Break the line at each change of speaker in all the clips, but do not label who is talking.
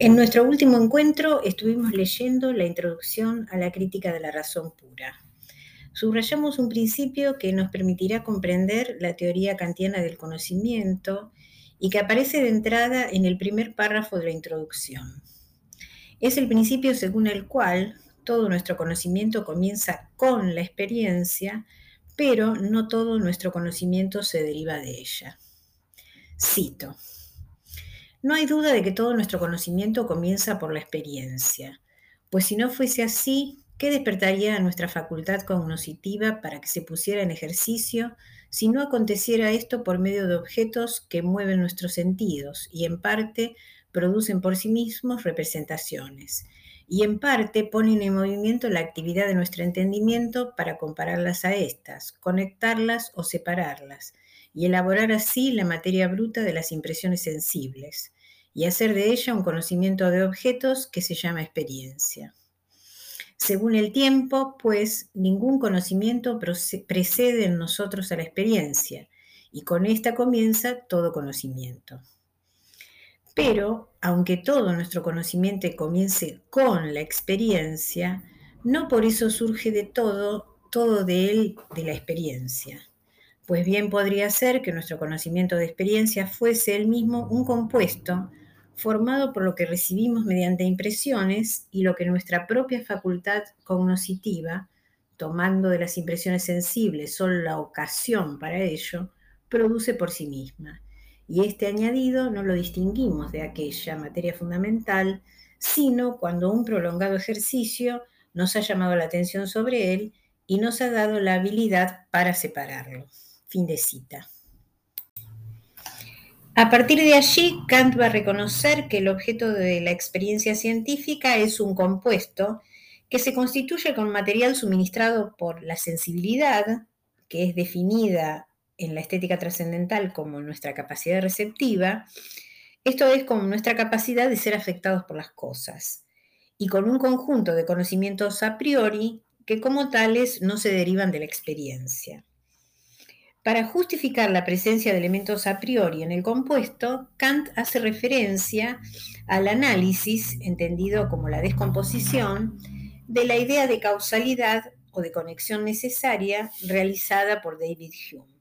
En nuestro último encuentro estuvimos leyendo la introducción a la crítica de la razón pura. Subrayamos un principio que nos permitirá comprender la teoría kantiana del conocimiento y que aparece de entrada en el primer párrafo de la introducción. Es el principio según el cual todo nuestro conocimiento comienza con la experiencia, pero no todo nuestro conocimiento se deriva de ella. Cito. No hay duda de que todo nuestro conocimiento comienza por la experiencia, pues si no fuese así, ¿qué despertaría nuestra facultad cognoscitiva para que se pusiera en ejercicio si no aconteciera esto por medio de objetos que mueven nuestros sentidos y en parte producen por sí mismos representaciones? y en parte ponen en movimiento la actividad de nuestro entendimiento para compararlas a estas, conectarlas o separarlas, y elaborar así la materia bruta de las impresiones sensibles, y hacer de ella un conocimiento de objetos que se llama experiencia. Según el tiempo, pues, ningún conocimiento precede en nosotros a la experiencia, y con esta comienza todo conocimiento. Pero, aunque todo nuestro conocimiento comience con la experiencia, no por eso surge de todo, todo de él de la experiencia pues bien podría ser que nuestro conocimiento de experiencia fuese el mismo un compuesto formado por lo que recibimos mediante impresiones y lo que nuestra propia facultad cognoscitiva, tomando de las impresiones sensibles solo la ocasión para ello, produce por sí misma. Y este añadido no lo distinguimos de aquella materia fundamental, sino cuando un prolongado ejercicio nos ha llamado la atención sobre él y nos ha dado la habilidad para separarlo. Fin de cita. A partir de allí, Kant va a reconocer que el objeto de la experiencia científica es un compuesto que se constituye con material suministrado por la sensibilidad, que es definida en la estética trascendental como nuestra capacidad receptiva, esto es como nuestra capacidad de ser afectados por las cosas, y con un conjunto de conocimientos a priori que como tales no se derivan de la experiencia. Para justificar la presencia de elementos a priori en el compuesto, Kant hace referencia al análisis, entendido como la descomposición, de la idea de causalidad o de conexión necesaria realizada por David Hume.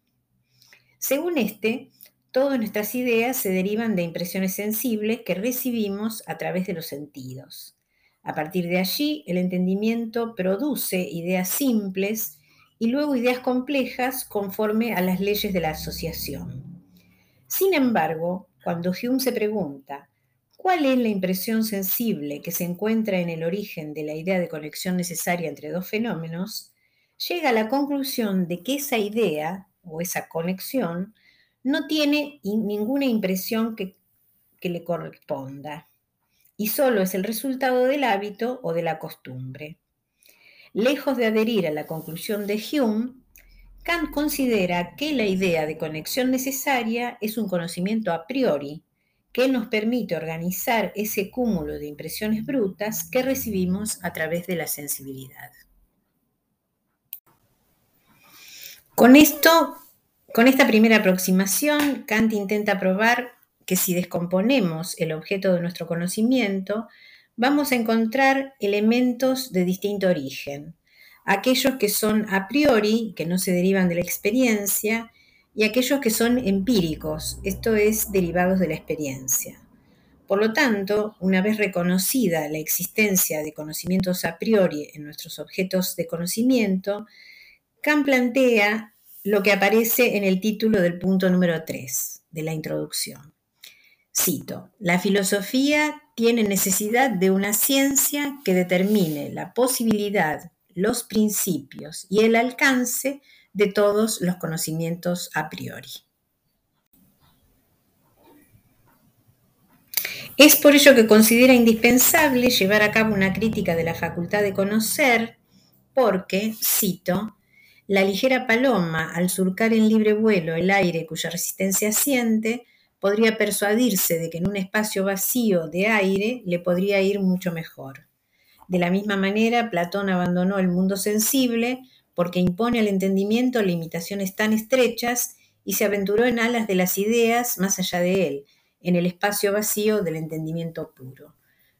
Según este, todas nuestras ideas se derivan de impresiones sensibles que recibimos a través de los sentidos. A partir de allí, el entendimiento produce ideas simples y luego ideas complejas conforme a las leyes de la asociación. Sin embargo, cuando Hume se pregunta, ¿cuál es la impresión sensible que se encuentra en el origen de la idea de conexión necesaria entre dos fenómenos? llega a la conclusión de que esa idea o esa conexión no tiene ninguna impresión que, le corresponda y solo es el resultado del hábito o de la costumbre. Lejos de adherir a la conclusión de Hume, Kant considera que la idea de conexión necesaria es un conocimiento a priori que nos permite organizar ese cúmulo de impresiones brutas que recibimos a través de la sensibilidad. Con esto, con esta primera aproximación, Kant intenta probar que si descomponemos el objeto de nuestro conocimiento, vamos a encontrar elementos de distinto origen. Aquellos que son a priori, que no se derivan de la experiencia, y aquellos que son empíricos, esto es, derivados de la experiencia. Por lo tanto, una vez reconocida la existencia de conocimientos a priori en nuestros objetos de conocimiento, Kant plantea lo que aparece en el título del punto número 3 de la introducción. Cito, la filosofía tiene necesidad de una ciencia que determine la posibilidad, los principios y el alcance de todos los conocimientos a priori. Es por ello que considera indispensable llevar a cabo una crítica de la facultad de conocer, porque, cito, la ligera paloma, al surcar en libre vuelo el aire cuya resistencia siente, podría persuadirse de que en un espacio vacío de aire le podría ir mucho mejor. De la misma manera, Platón abandonó el mundo sensible porque impone al entendimiento limitaciones tan estrechas y se aventuró en alas de las ideas más allá de él, en el espacio vacío del entendimiento puro.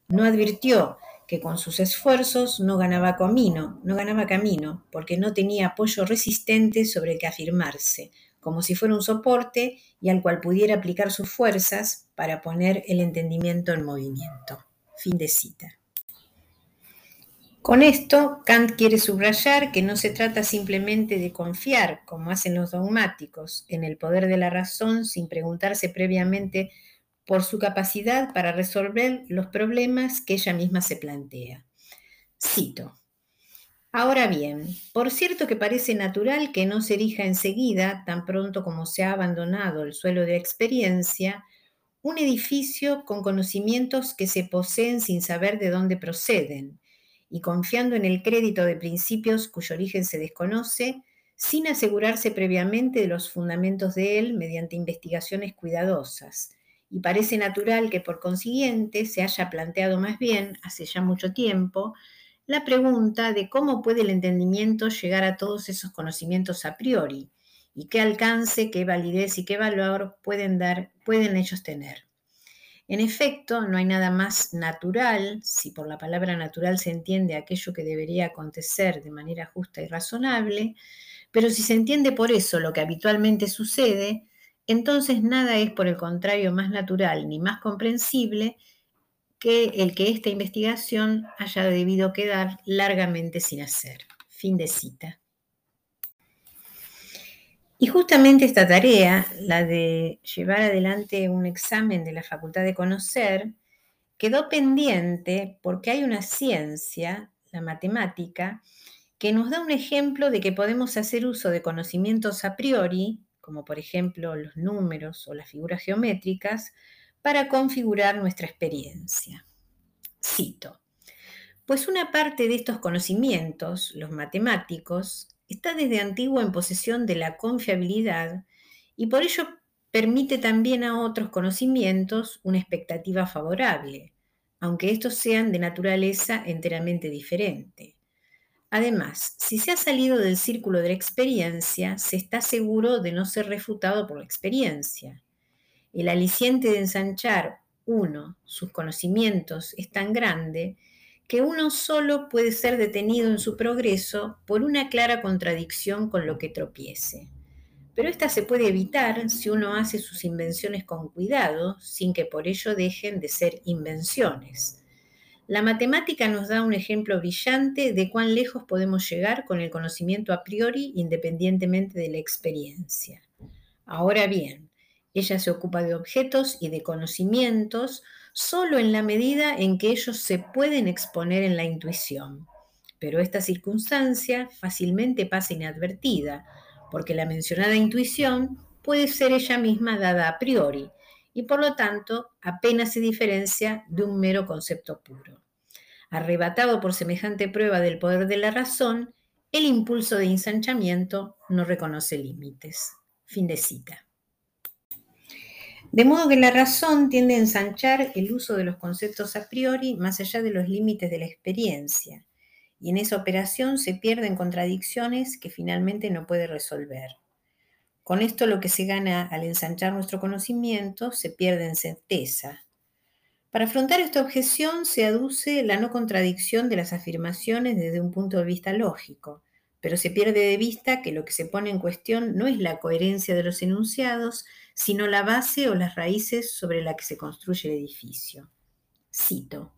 No advirtió que con sus esfuerzos no ganaba camino, no ganaba camino, porque no tenía apoyo resistente sobre el que afirmarse, como si fuera un soporte y al cual pudiera aplicar sus fuerzas para poner el entendimiento en movimiento. Fin de cita. Con esto, Kant quiere subrayar que no se trata simplemente de confiar, como hacen los dogmáticos, en el poder de la razón sin preguntarse previamente por su capacidad para resolver los problemas que ella misma se plantea. Cito. Ahora bien, por cierto que parece natural que no se erija enseguida, tan pronto como se ha abandonado el suelo de experiencia, un edificio con conocimientos que se poseen sin saber de dónde proceden, y confiando en el crédito de principios cuyo origen se desconoce, sin asegurarse previamente de los fundamentos de él mediante investigaciones cuidadosas. Y parece natural que por consiguiente se haya planteado más bien, hace ya mucho tiempo, la pregunta de cómo puede el entendimiento llegar a todos esos conocimientos a priori y qué alcance, qué validez y qué valor pueden dar, pueden ellos tener. En efecto, no hay nada más natural, si por la palabra natural se entiende aquello que debería acontecer de manera justa y razonable, pero si se entiende por eso lo que habitualmente sucede, entonces nada es por el contrario más natural ni más comprensible que el que esta investigación haya debido quedar largamente sin hacer. Fin de cita. Y justamente esta tarea, la de llevar adelante un examen de la Facultad de Conocer, quedó pendiente porque hay una ciencia, la matemática, que nos da un ejemplo de que podemos hacer uso de conocimientos a priori, como por ejemplo los números o las figuras geométricas, para configurar nuestra experiencia. Cito. Pues una parte de estos conocimientos, los matemáticos, está desde antiguo en posesión de la confiabilidad y por ello permite también a otros conocimientos una expectativa favorable, aunque estos sean de naturaleza enteramente diferente. Además, si se ha salido del círculo de la experiencia, se está seguro de no ser refutado por la experiencia. El aliciente de ensanchar uno sus conocimientos es tan grande que uno solo puede ser detenido en su progreso por una clara contradicción con lo que tropiece. Pero esta se puede evitar si uno hace sus invenciones con cuidado, sin que por ello dejen de ser invenciones. La matemática nos da un ejemplo brillante de cuán lejos podemos llegar con el conocimiento a priori independientemente de la experiencia. Ahora bien, ella se ocupa de objetos y de conocimientos solo en la medida en que ellos se pueden exponer en la intuición. Pero esta circunstancia fácilmente pasa inadvertida, porque la mencionada intuición puede ser ella misma dada a priori y por lo tanto apenas se diferencia de un mero concepto puro. Arrebatado por semejante prueba del poder de la razón, el impulso de ensanchamiento no reconoce límites. Fin de cita. De modo que la razón tiende a ensanchar el uso de los conceptos a priori más allá de los límites de la experiencia, y en esa operación se pierden contradicciones que finalmente no puede resolver. Con esto lo que se gana al ensanchar nuestro conocimiento se pierde en certeza. Para afrontar esta objeción se aduce la no contradicción de las afirmaciones desde un punto de vista lógico, pero se pierde de vista que lo que se pone en cuestión no es la coherencia de los enunciados, sino la base o las raíces sobre la que se construye el edificio. Cito.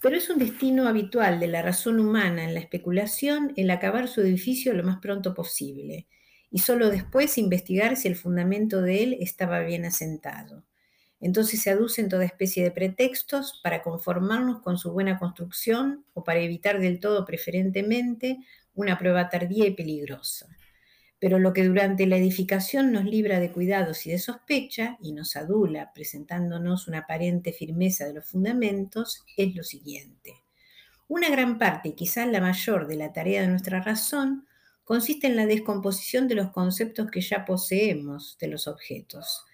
Pero es un destino habitual de la razón humana en la especulación el acabar su edificio lo más pronto posible y solo después investigar si el fundamento de él estaba bien asentado. Entonces se aducen toda especie de pretextos para conformarnos con su buena construcción o para evitar del todo preferentemente una prueba tardía y peligrosa pero lo que durante la edificación nos libra de cuidados y de sospecha y nos adula presentándonos una aparente firmeza de los fundamentos es lo siguiente. Una gran parte, y quizás la mayor, de la tarea de nuestra razón consiste en la descomposición de los conceptos que ya poseemos de los objetos.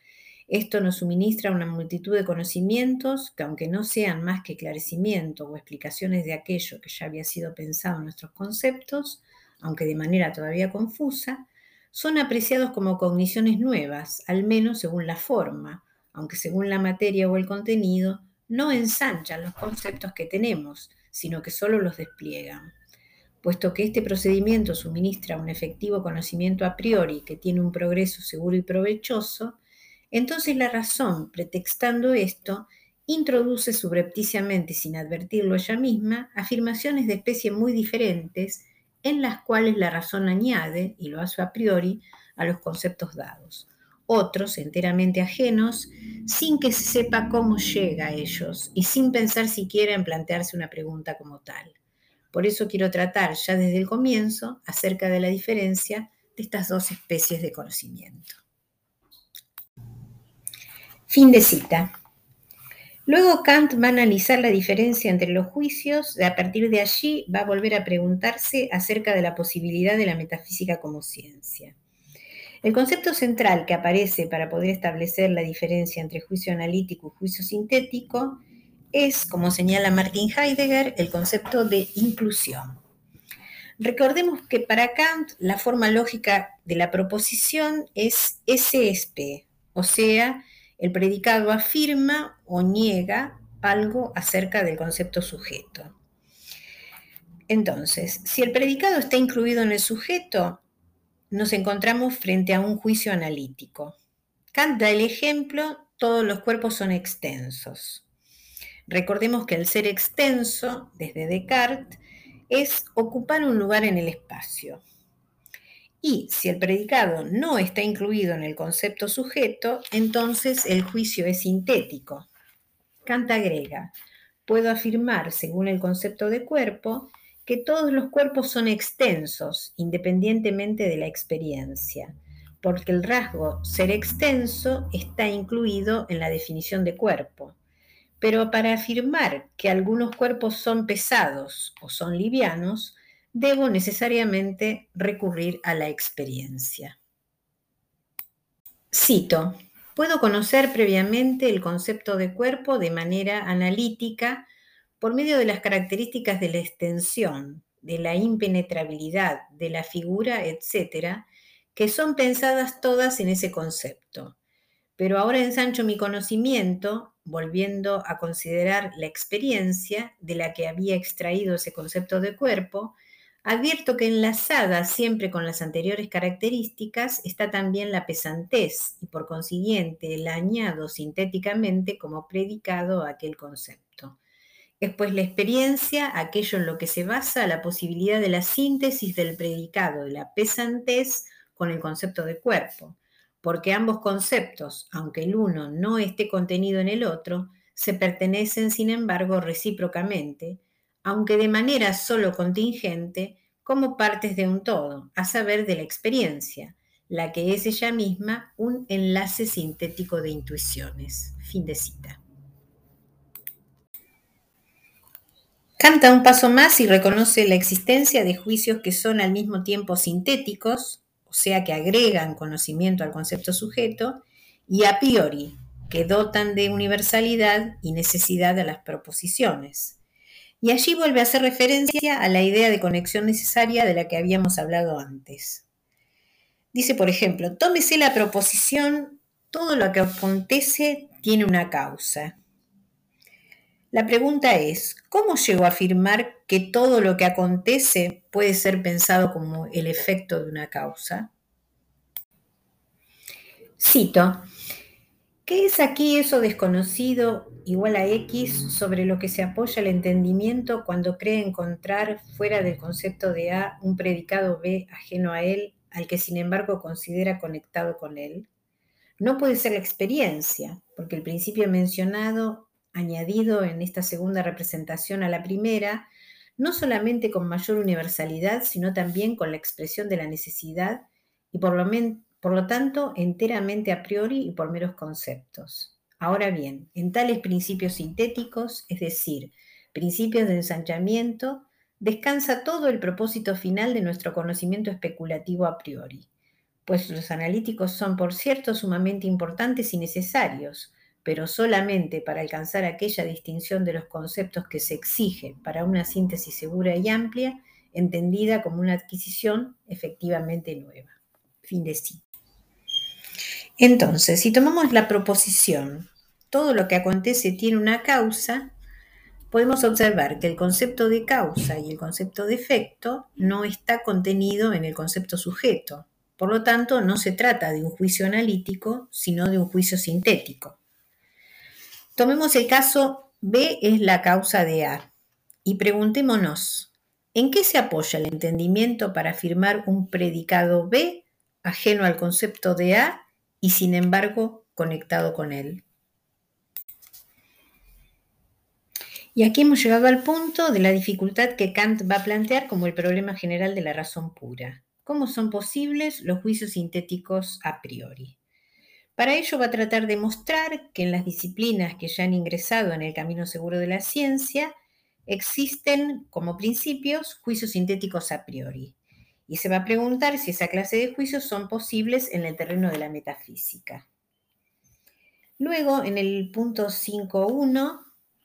Esto nos suministra una multitud de conocimientos que, aunque no sean más que esclarecimiento o explicaciones de aquello que ya había sido pensado en nuestros conceptos, aunque de manera todavía confusa, son apreciados como cogniciones nuevas, al menos según la forma, aunque según la materia o el contenido no ensanchan los conceptos que tenemos, sino que solo los despliegan. Puesto que este procedimiento suministra un efectivo conocimiento a priori que tiene un progreso seguro y provechoso, entonces la razón, pretextando esto, introduce subrepticiamente, sin advertirlo ella misma, afirmaciones de especie muy diferentes en las cuales la razón añade, y lo hace a priori, a los conceptos dados. Otros, enteramente ajenos, sin que se sepa cómo llega a ellos y sin pensar siquiera en plantearse una pregunta como tal. Por eso quiero tratar ya desde el comienzo acerca de la diferencia de estas dos especies de conocimiento. Fin de cita. Luego Kant va a analizar la diferencia entre los juicios y a partir de allí va a volver a preguntarse acerca de la posibilidad de la metafísica como ciencia. El concepto central que aparece para poder establecer la diferencia entre juicio analítico y juicio sintético es, como señala Martin Heidegger, el concepto de inclusión. Recordemos que para Kant la forma lógica de la proposición es SSP, o sea, el predicado afirma o niega algo acerca del concepto sujeto. Entonces, si el predicado está incluido en el sujeto, nos encontramos frente a un juicio analítico. Kant da el ejemplo, todos los cuerpos son extensos. Recordemos que el ser extenso, desde Descartes, es ocupar un lugar en el espacio. Y si el predicado no está incluido en el concepto sujeto, entonces el juicio es sintético. Kant agrega, puedo afirmar, según el concepto de cuerpo, que todos los cuerpos son extensos, independientemente de la experiencia, porque el rasgo ser extenso está incluido en la definición de cuerpo. Pero para afirmar que algunos cuerpos son pesados o son livianos, debo necesariamente recurrir a la experiencia. Cito, puedo conocer previamente el concepto de cuerpo de manera analítica por medio de las características de la extensión, de la impenetrabilidad, de la figura, etc., que son pensadas todas en ese concepto. Pero ahora ensancho mi conocimiento, volviendo a considerar la experiencia de la que había extraído ese concepto de cuerpo, Advierto que enlazada siempre con las anteriores características está también la pesantez y por consiguiente la añado sintéticamente como predicado a aquel concepto. Es pues la experiencia aquello en lo que se basa la posibilidad de la síntesis del predicado de la pesantez con el concepto de cuerpo, porque ambos conceptos, aunque el uno no esté contenido en el otro, se pertenecen sin embargo recíprocamente, aunque de manera solo contingente, como partes de un todo, a saber de la experiencia, la que es ella misma un enlace sintético de intuiciones. Fin de cita. Canta un paso más y reconoce la existencia de juicios que son al mismo tiempo sintéticos, o sea, que agregan conocimiento al concepto sujeto, y a priori, que dotan de universalidad y necesidad a las proposiciones. Y allí vuelve a hacer referencia a la idea de conexión necesaria de la que habíamos hablado antes. Dice, por ejemplo, tómese la proposición, todo lo que acontece tiene una causa. La pregunta es, ¿cómo llego a afirmar que todo lo que acontece puede ser pensado como el efecto de una causa? Cito, ¿qué es aquí eso desconocido igual a X sobre lo que se apoya el entendimiento cuando cree encontrar fuera del concepto de A un predicado B ajeno a él, al que sin embargo considera conectado con él. No puede ser la experiencia, porque el principio mencionado, añadido en esta segunda representación a la primera, no solamente con mayor universalidad, sino también con la expresión de la necesidad y por lo, por lo tanto enteramente a priori y por meros conceptos. Ahora bien, en tales principios sintéticos, es decir, principios de ensanchamiento, descansa todo el propósito final de nuestro conocimiento especulativo a priori, pues los analíticos son, por cierto, sumamente importantes y necesarios, pero solamente para alcanzar aquella distinción de los conceptos que se exige para una síntesis segura y amplia, entendida como una adquisición efectivamente nueva. Fin de cita. Entonces, si tomamos la proposición, todo lo que acontece tiene una causa, podemos observar que el concepto de causa y el concepto de efecto no está contenido en el concepto sujeto. Por lo tanto, no se trata de un juicio analítico, sino de un juicio sintético. Tomemos el caso B es la causa de A y preguntémonos, ¿en qué se apoya el entendimiento para afirmar un predicado B ajeno al concepto de A y sin embargo conectado con él? Y aquí hemos llegado al punto de la dificultad que Kant va a plantear como el problema general de la razón pura. ¿Cómo son posibles los juicios sintéticos a priori? Para ello va a tratar de mostrar que en las disciplinas que ya han ingresado en el camino seguro de la ciencia existen como principios juicios sintéticos a priori. Y se va a preguntar si esa clase de juicios son posibles en el terreno de la metafísica. Luego, en el punto 5.1,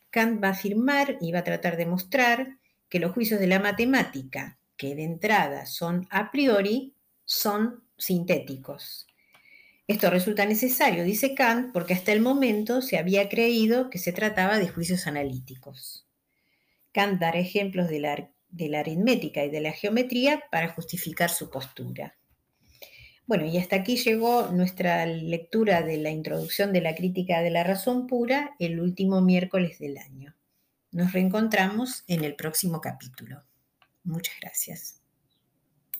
Kant va a afirmar y va a tratar de mostrar que los juicios de la matemática, que de entrada son a priori, son sintéticos. Esto resulta necesario, dice Kant, porque hasta el momento se había creído que se trataba de juicios analíticos. Kant dará ejemplos de la, de la aritmética y de la geometría para justificar su postura. Bueno, y hasta aquí llegó nuestra lectura de la introducción de la crítica de la razón pura el último miércoles del año. Nos reencontramos en el próximo capítulo. Muchas gracias.